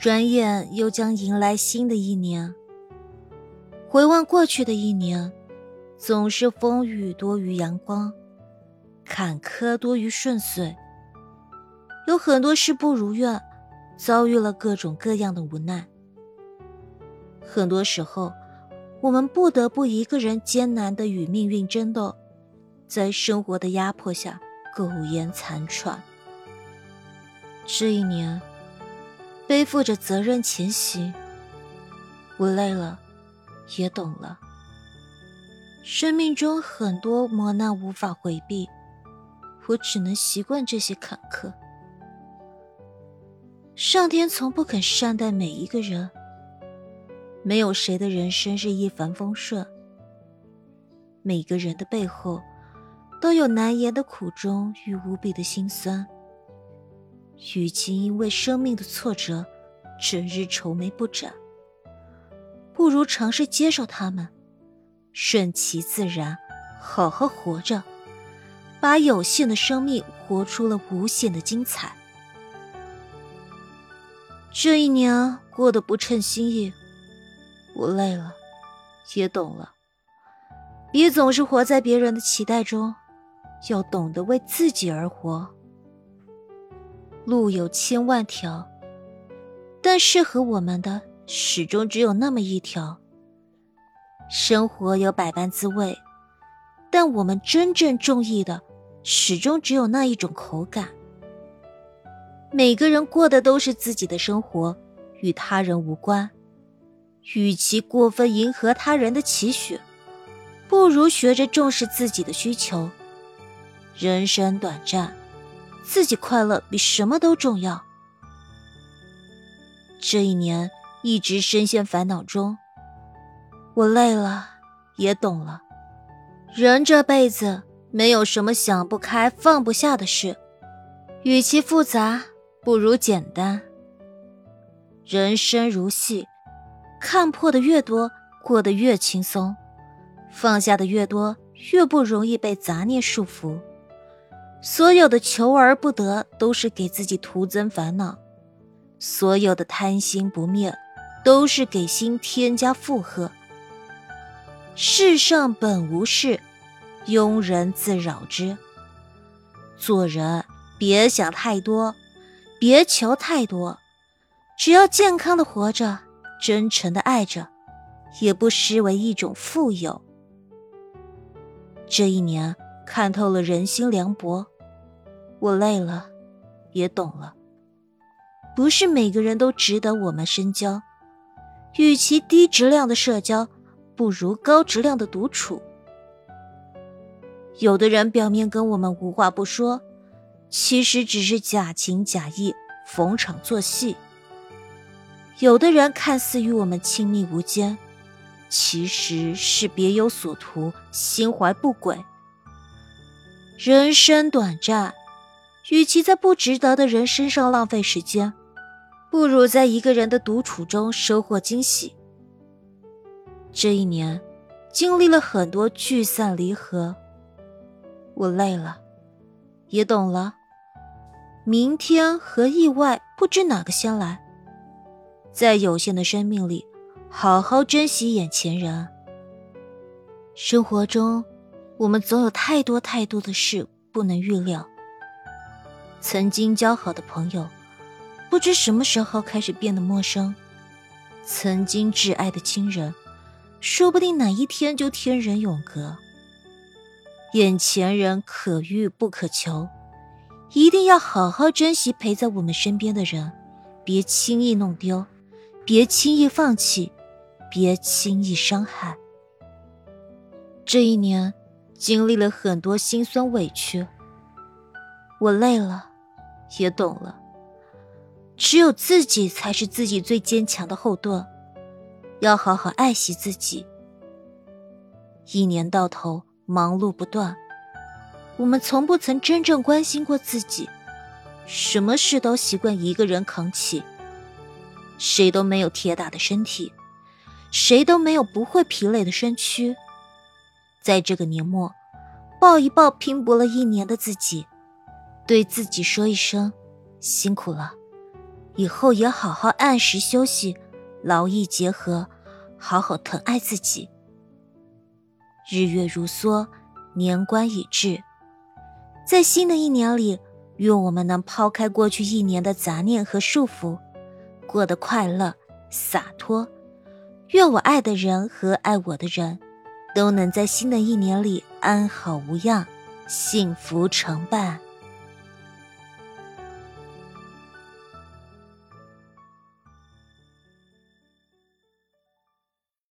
转眼又将迎来新的一年。回望过去的一年，总是风雨多于阳光，坎坷多于顺遂。有很多事不如愿，遭遇了各种各样的无奈。很多时候，我们不得不一个人艰难的与命运争斗，在生活的压迫下苟延残喘。这一年。背负着责任前行，我累了，也懂了。生命中很多磨难无法回避，我只能习惯这些坎坷。上天从不肯善待每一个人，没有谁的人生是一帆风顺。每个人的背后，都有难言的苦衷与无比的心酸。与其因为生命的挫折，整日愁眉不展，不如尝试接受他们，顺其自然，好好活着，把有限的生命活出了无限的精彩。这一年过得不称心意，我累了，也懂了，别总是活在别人的期待中，要懂得为自己而活。路有千万条，但适合我们的始终只有那么一条。生活有百般滋味，但我们真正中意的始终只有那一种口感。每个人过的都是自己的生活，与他人无关。与其过分迎合他人的期许，不如学着重视自己的需求。人生短暂。自己快乐比什么都重要。这一年一直深陷烦恼中，我累了，也懂了。人这辈子没有什么想不开、放不下的事，与其复杂，不如简单。人生如戏，看破的越多，过得越轻松；放下的越多，越不容易被杂念束缚。所有的求而不得，都是给自己徒增烦恼；所有的贪心不灭，都是给心添加负荷。世上本无事，庸人自扰之。做人别想太多，别求太多，只要健康的活着，真诚的爱着，也不失为一种富有。这一年。看透了人心凉薄，我累了，也懂了。不是每个人都值得我们深交，与其低质量的社交，不如高质量的独处。有的人表面跟我们无话不说，其实只是假情假意，逢场作戏；有的人看似与我们亲密无间，其实是别有所图，心怀不轨。人生短暂，与其在不值得的人身上浪费时间，不如在一个人的独处中收获惊喜。这一年，经历了很多聚散离合，我累了，也懂了。明天和意外，不知哪个先来。在有限的生命里，好好珍惜眼前人。生活中。我们总有太多太多的事不能预料。曾经交好的朋友，不知什么时候开始变得陌生；曾经挚爱的亲人，说不定哪一天就天人永隔。眼前人可遇不可求，一定要好好珍惜陪在我们身边的人，别轻易弄丢，别轻易放弃，别轻易伤害。这一年。经历了很多心酸委屈，我累了，也懂了。只有自己才是自己最坚强的后盾，要好好爱惜自己。一年到头忙碌不断，我们从不曾真正关心过自己，什么事都习惯一个人扛起。谁都没有铁打的身体，谁都没有不会疲累的身躯。在这个年末，抱一抱拼搏了一年的自己，对自己说一声辛苦了，以后也好好按时休息，劳逸结合，好好疼爱自己。日月如梭，年关已至，在新的一年里，愿我们能抛开过去一年的杂念和束缚，过得快乐洒脱。愿我爱的人和爱我的人，都能在新的一年里安好无恙，幸福常伴。